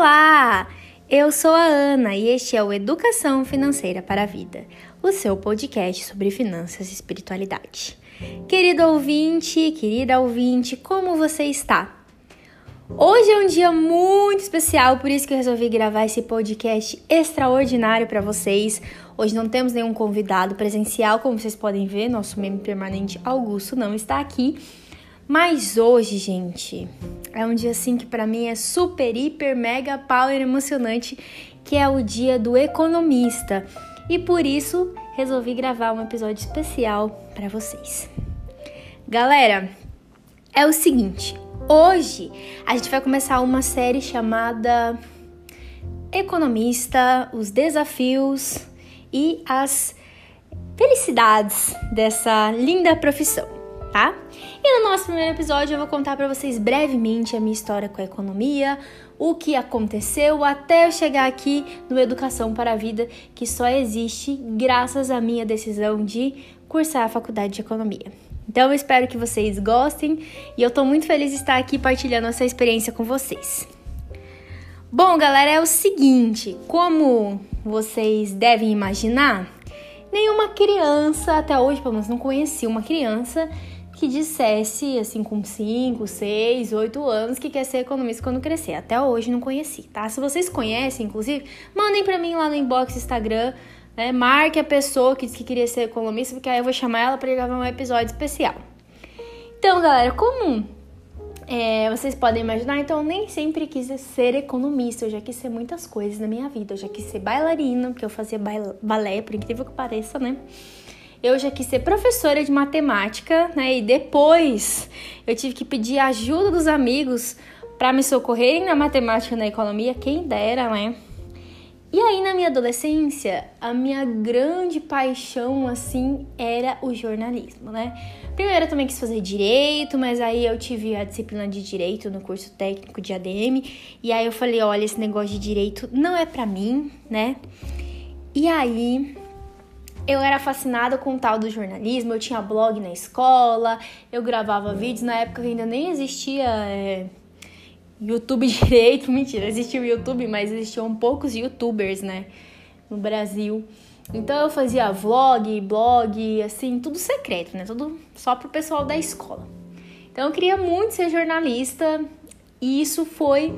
Olá! Eu sou a Ana e este é o Educação Financeira para a Vida, o seu podcast sobre finanças e espiritualidade. Querido ouvinte, querida ouvinte, como você está? Hoje é um dia muito especial, por isso que eu resolvi gravar esse podcast extraordinário para vocês. Hoje não temos nenhum convidado presencial, como vocês podem ver, nosso membro permanente Augusto não está aqui. Mas hoje, gente, é um dia assim que para mim é super, hiper, mega, power emocionante, que é o dia do economista. E por isso resolvi gravar um episódio especial para vocês. Galera, é o seguinte, hoje a gente vai começar uma série chamada Economista, os desafios e as felicidades dessa linda profissão tá? E no nosso primeiro episódio eu vou contar para vocês brevemente a minha história com a economia, o que aconteceu até eu chegar aqui no Educação para a Vida, que só existe graças à minha decisão de cursar a faculdade de economia. Então eu espero que vocês gostem e eu tô muito feliz de estar aqui partilhando essa experiência com vocês. Bom, galera, é o seguinte, como vocês devem imaginar, nenhuma criança até hoje, pelo menos não conheci uma criança que dissesse, assim, com 5, 6, 8 anos, que quer ser economista quando crescer. Até hoje não conheci, tá? Se vocês conhecem, inclusive, mandem para mim lá no inbox Instagram, né? Marque a pessoa que disse que queria ser economista, porque aí eu vou chamar ela para gravar um episódio especial. Então, galera, como é, vocês podem imaginar, então eu nem sempre quis ser economista, eu já quis ser muitas coisas na minha vida. Eu já quis ser bailarina, porque eu fazia balé, por incrível que pareça, né? Eu já quis ser professora de matemática, né? E depois eu tive que pedir ajuda dos amigos para me socorrerem na matemática e na economia, quem dera, né? E aí na minha adolescência, a minha grande paixão assim era o jornalismo, né? Primeiro eu também quis fazer direito, mas aí eu tive a disciplina de direito no curso técnico de ADM, e aí eu falei, olha, esse negócio de direito não é para mim, né? E aí eu era fascinada com o tal do jornalismo, eu tinha blog na escola, eu gravava vídeos, na época ainda nem existia é, YouTube direito, mentira, existia o YouTube, mas existiam poucos youtubers, né, no Brasil. Então eu fazia vlog, blog, assim, tudo secreto, né, tudo só pro pessoal da escola. Então eu queria muito ser jornalista e isso foi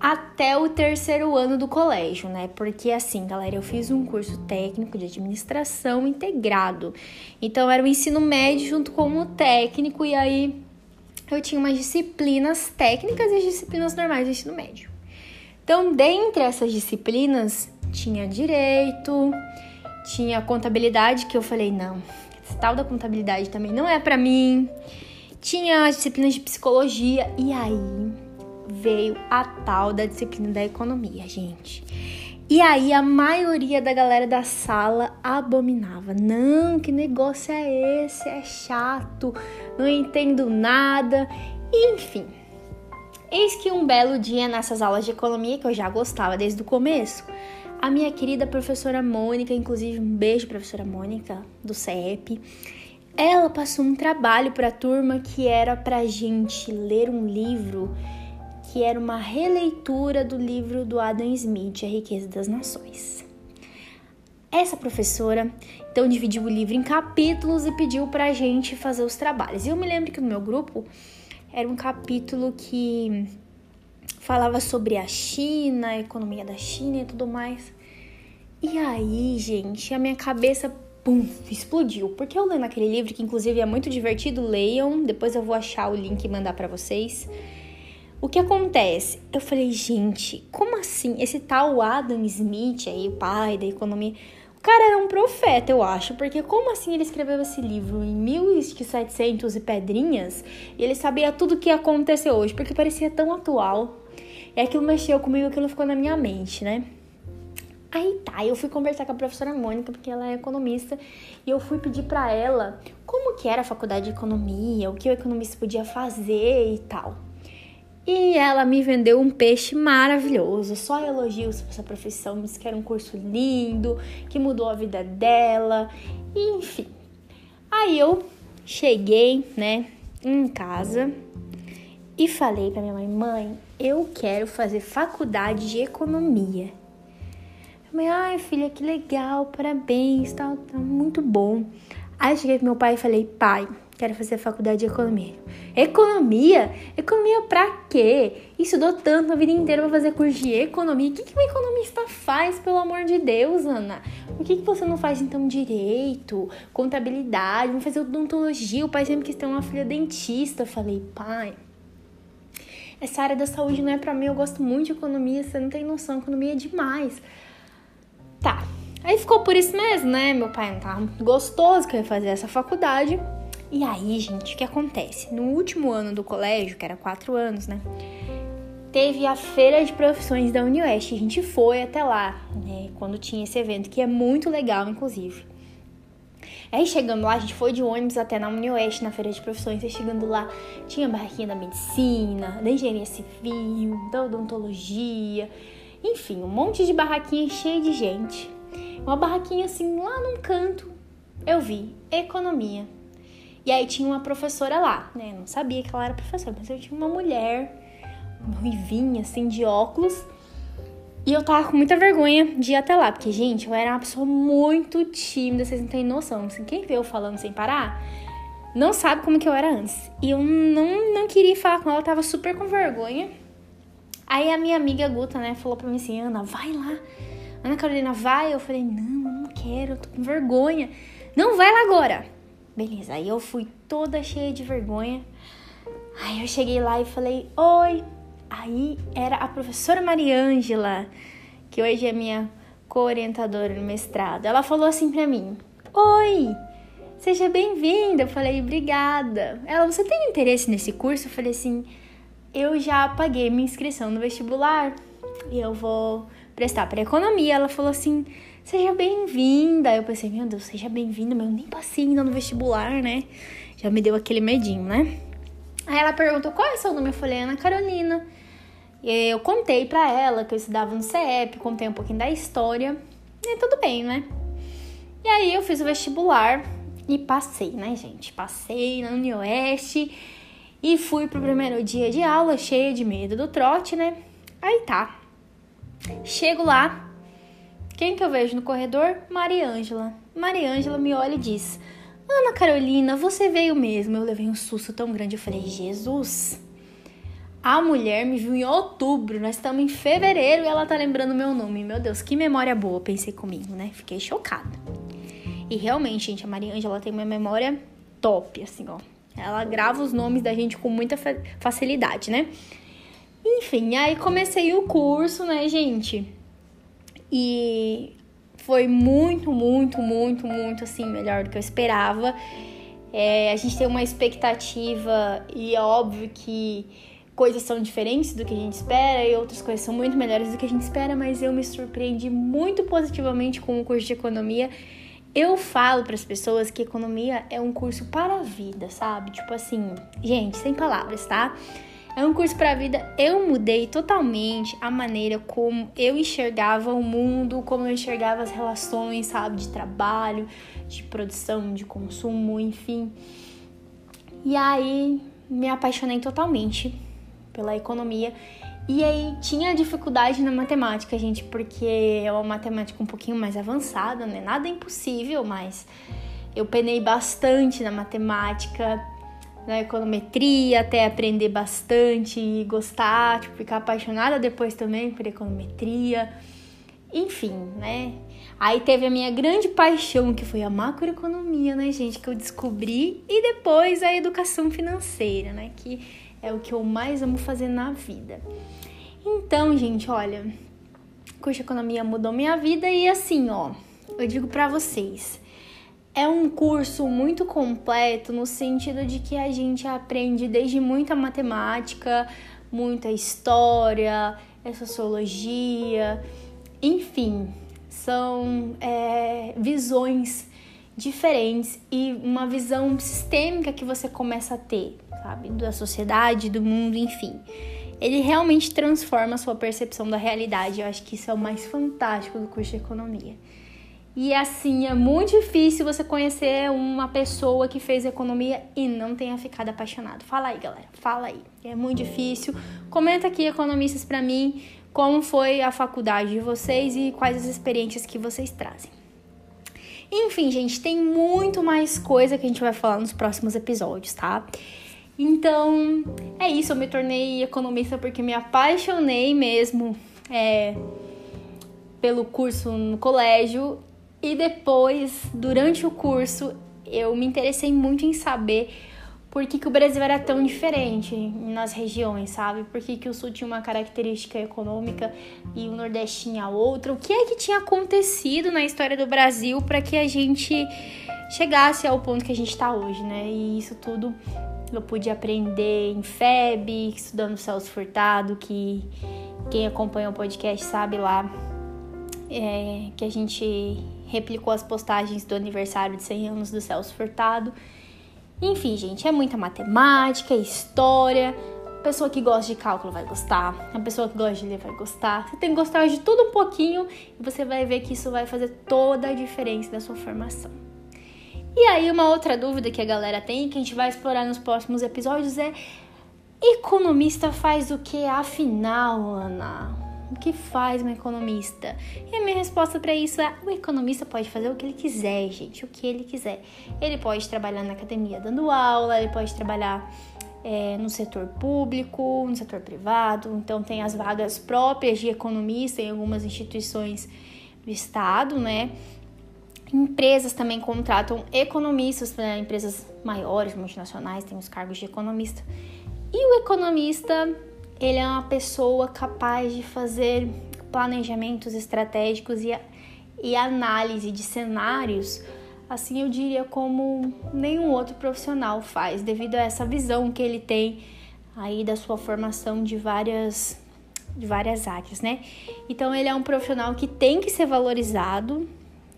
até o terceiro ano do colégio, né? Porque assim, galera, eu fiz um curso técnico de administração integrado. Então era o ensino médio junto com o técnico e aí eu tinha umas disciplinas técnicas e disciplinas normais do ensino médio. Então, dentre essas disciplinas, tinha direito, tinha contabilidade que eu falei, não, esse tal da contabilidade também não é para mim. Tinha as disciplinas de psicologia e aí veio a tal da disciplina da economia, gente. E aí a maioria da galera da sala abominava. Não, que negócio é esse? É chato, não entendo nada. Enfim. Eis que um belo dia nessas aulas de economia que eu já gostava desde o começo, a minha querida professora Mônica, inclusive um beijo professora Mônica do CEP, ela passou um trabalho para a turma que era pra gente ler um livro que era uma releitura do livro do Adam Smith, A Riqueza das Nações. Essa professora então dividiu o livro em capítulos e pediu pra gente fazer os trabalhos. E eu me lembro que no meu grupo era um capítulo que falava sobre a China, a economia da China e tudo mais. E aí, gente, a minha cabeça pum, explodiu. Porque eu lendo aquele livro, que inclusive é muito divertido, leiam, depois eu vou achar o link e mandar para vocês. O que acontece? Eu falei, gente, como assim? Esse tal Adam Smith aí, o pai da economia, o cara era um profeta, eu acho, porque como assim ele escreveu esse livro em 1700 e pedrinhas e ele sabia tudo o que aconteceu hoje, porque parecia tão atual. E aquilo mexeu comigo, aquilo ficou na minha mente, né? Aí tá, eu fui conversar com a professora Mônica, porque ela é economista, e eu fui pedir para ela como que era a faculdade de economia, o que o economista podia fazer e tal. E ela me vendeu um peixe maravilhoso, só elogios para essa profissão, disse que era um curso lindo, que mudou a vida dela, enfim. Aí eu cheguei, né, em casa e falei para minha mãe: mãe, eu quero fazer faculdade de economia. Minha mãe, ai filha, que legal, parabéns, tá, tá muito bom. Aí eu cheguei pro meu pai e falei: pai, quero fazer faculdade de economia. Economia? Economia pra quê? Estudou tanto a vida inteira pra fazer curso de economia. O que, que um economista faz, pelo amor de Deus, Ana? Por que, que você não faz então direito, contabilidade, vamos fazer odontologia? O pai sempre quis ter uma filha dentista. Eu falei, pai, essa área da saúde não é para mim, eu gosto muito de economia, você não tem noção, economia é demais. Tá. Aí ficou por isso mesmo, né? Meu pai não tava gostoso que eu ia fazer essa faculdade. E aí, gente, o que acontece? No último ano do colégio, que era quatro anos, né? Teve a feira de profissões da Unioeste. A gente foi até lá, né? Quando tinha esse evento, que é muito legal, inclusive. Aí chegando lá, a gente foi de ônibus até na Unioeste, na feira de profissões. Aí chegando lá, tinha barraquinha da medicina, da engenharia civil, da odontologia, enfim, um monte de barraquinha cheia de gente. Uma barraquinha assim, lá num canto, eu vi economia. E aí tinha uma professora lá, né? Não sabia que ela era professora, mas eu tinha uma mulher, ruivinha, assim, de óculos. E eu tava com muita vergonha de ir até lá, porque, gente, eu era uma pessoa muito tímida, vocês não têm noção. Assim, quem vê eu falando sem parar, não sabe como que eu era antes. E eu não, não queria falar com ela, eu tava super com vergonha. Aí a minha amiga Guta, né, falou pra mim assim, Ana, vai lá. Ana Carolina, vai. Eu falei, não, eu não quero, eu tô com vergonha. Não, vai lá agora. Beleza, aí eu fui toda cheia de vergonha. Aí eu cheguei lá e falei, oi. Aí era a professora Mariângela, que hoje é minha co-orientadora no mestrado. Ela falou assim pra mim: Oi, seja bem-vinda. Eu falei, obrigada. Ela, você tem interesse nesse curso? Eu falei assim: Eu já paguei minha inscrição no vestibular e eu vou prestar para economia. Ela falou assim: seja bem-vinda. Eu pensei, meu Deus, seja bem-vinda, mas eu nem passei ainda no vestibular, né? Já me deu aquele medinho, né? Aí ela perguntou qual é o seu nome? Eu falei, Ana Carolina. E eu contei pra ela que eu estudava no CEP, contei um pouquinho da história. E tudo bem, né? E aí eu fiz o vestibular e passei, né, gente? Passei na Unioeste e fui pro primeiro dia de aula cheia de medo do trote, né? Aí tá. Chego lá, quem que eu vejo no corredor? Mariângela. Mariângela me olha e diz: Ana Carolina, você veio mesmo. Eu levei um susto tão grande. Eu falei: Jesus. A mulher me viu em outubro, nós estamos em fevereiro e ela tá lembrando meu nome. Meu Deus, que memória boa, pensei comigo, né? Fiquei chocada. E realmente, gente, a Mariângela tem uma memória top, assim, ó. Ela grava os nomes da gente com muita facilidade, né? Enfim, aí comecei o curso, né, gente? E foi muito, muito, muito, muito assim, melhor do que eu esperava. É, a gente tem uma expectativa e é óbvio que coisas são diferentes do que a gente espera e outras coisas são muito melhores do que a gente espera, mas eu me surpreendi muito positivamente com o curso de economia. Eu falo para as pessoas que economia é um curso para a vida, sabe? Tipo assim, gente, sem palavras, tá? É um curso para a vida. Eu mudei totalmente a maneira como eu enxergava o mundo, como eu enxergava as relações, sabe, de trabalho, de produção, de consumo, enfim. E aí me apaixonei totalmente pela economia. E aí tinha dificuldade na matemática, gente, porque é uma matemática um pouquinho mais avançada, né? Nada impossível, mas eu penei bastante na matemática na econometria até aprender bastante e gostar, tipo, ficar apaixonada depois também por econometria. Enfim, né? Aí teve a minha grande paixão, que foi a macroeconomia, né, gente, que eu descobri, e depois a educação financeira, né, que é o que eu mais amo fazer na vida. Então, gente, olha, curso de economia mudou minha vida e assim, ó, eu digo para vocês, é um curso muito completo no sentido de que a gente aprende desde muita matemática, muita história, é sociologia, enfim, são é, visões diferentes e uma visão sistêmica que você começa a ter, sabe, da sociedade, do mundo, enfim. Ele realmente transforma a sua percepção da realidade. Eu acho que isso é o mais fantástico do curso de economia. E assim, é muito difícil você conhecer uma pessoa que fez economia e não tenha ficado apaixonado. Fala aí, galera. Fala aí. É muito difícil. Comenta aqui, economistas, para mim, como foi a faculdade de vocês e quais as experiências que vocês trazem. Enfim, gente, tem muito mais coisa que a gente vai falar nos próximos episódios, tá? Então, é isso. Eu me tornei economista porque me apaixonei mesmo é, pelo curso no colégio e depois, durante o curso, eu me interessei muito em saber por que, que o Brasil era tão diferente nas regiões, sabe? Por que, que o Sul tinha uma característica econômica e o Nordeste tinha outra. O que é que tinha acontecido na história do Brasil para que a gente chegasse ao ponto que a gente está hoje, né? E isso tudo eu pude aprender em FEB, estudando Celso Furtado, que quem acompanha o podcast sabe lá é, que a gente replicou as postagens do aniversário de 100 anos do Celso Furtado. Enfim, gente, é muita matemática, história. A pessoa que gosta de cálculo vai gostar, a pessoa que gosta de ler vai gostar. Você tem que gostar de tudo um pouquinho e você vai ver que isso vai fazer toda a diferença da sua formação. E aí, uma outra dúvida que a galera tem, que a gente vai explorar nos próximos episódios, é: economista faz o que afinal, Ana? O que faz um economista? E a minha resposta para isso é: o economista pode fazer o que ele quiser, gente, o que ele quiser. Ele pode trabalhar na academia dando aula, ele pode trabalhar é, no setor público, no setor privado. Então, tem as vagas próprias de economista em algumas instituições do Estado, né? Empresas também contratam economistas, né? empresas maiores, multinacionais, têm os cargos de economista. E o economista ele é uma pessoa capaz de fazer planejamentos estratégicos e, e análise de cenários, assim eu diria como nenhum outro profissional faz, devido a essa visão que ele tem aí da sua formação de várias de várias áreas, né? Então ele é um profissional que tem que ser valorizado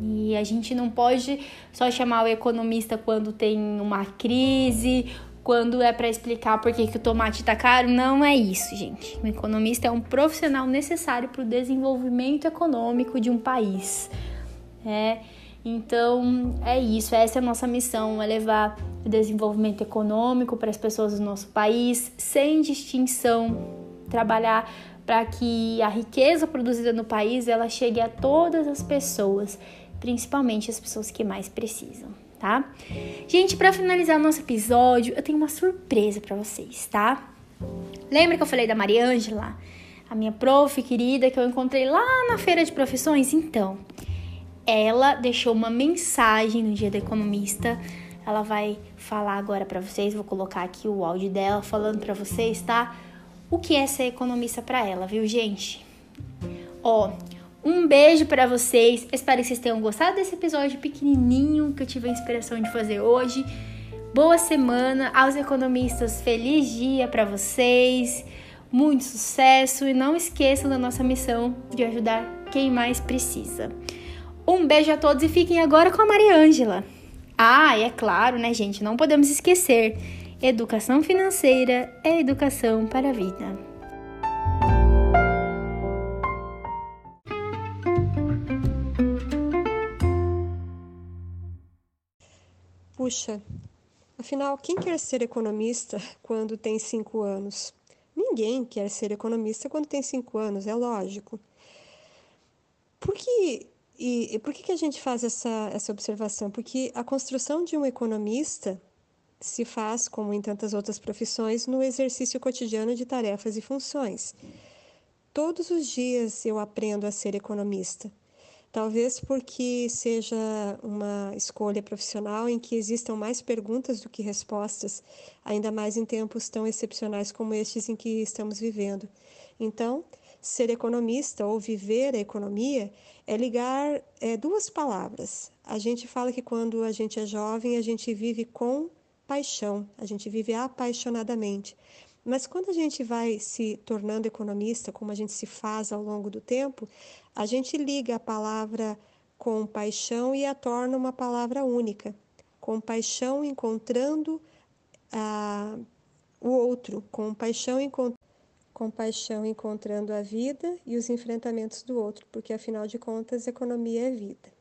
e a gente não pode só chamar o economista quando tem uma crise quando é para explicar por que, que o tomate está caro, não é isso, gente. O economista é um profissional necessário para o desenvolvimento econômico de um país. É, então é isso, essa é a nossa missão, é levar o desenvolvimento econômico para as pessoas do nosso país, sem distinção, trabalhar para que a riqueza produzida no país ela chegue a todas as pessoas, principalmente as pessoas que mais precisam tá? Gente, para finalizar o nosso episódio, eu tenho uma surpresa para vocês, tá? Lembra que eu falei da Mariângela, a minha prof querida que eu encontrei lá na feira de profissões? Então, ela deixou uma mensagem no Dia da Economista. Ela vai falar agora para vocês, vou colocar aqui o áudio dela falando para vocês, tá? O que é ser economista para ela, viu, gente? Ó, um beijo para vocês. Espero que vocês tenham gostado desse episódio pequenininho que eu tive a inspiração de fazer hoje. Boa semana aos economistas. Feliz dia para vocês. Muito sucesso e não esqueçam da nossa missão de ajudar quem mais precisa. Um beijo a todos e fiquem agora com a Mariângela. Ah, e é claro, né, gente? Não podemos esquecer: educação financeira é educação para a vida. Puxa, afinal, quem quer ser economista quando tem cinco anos? Ninguém quer ser economista quando tem cinco anos, é lógico. Por que, e, por que, que a gente faz essa, essa observação? Porque a construção de um economista se faz, como em tantas outras profissões, no exercício cotidiano de tarefas e funções. Todos os dias eu aprendo a ser economista. Talvez porque seja uma escolha profissional em que existam mais perguntas do que respostas, ainda mais em tempos tão excepcionais como estes em que estamos vivendo. Então, ser economista ou viver a economia é ligar é, duas palavras. A gente fala que quando a gente é jovem, a gente vive com paixão, a gente vive apaixonadamente. Mas quando a gente vai se tornando economista, como a gente se faz ao longo do tempo, a gente liga a palavra compaixão e a torna uma palavra única. Compaixão encontrando a, o outro, compaixão, encont compaixão encontrando a vida e os enfrentamentos do outro, porque afinal de contas, economia é vida.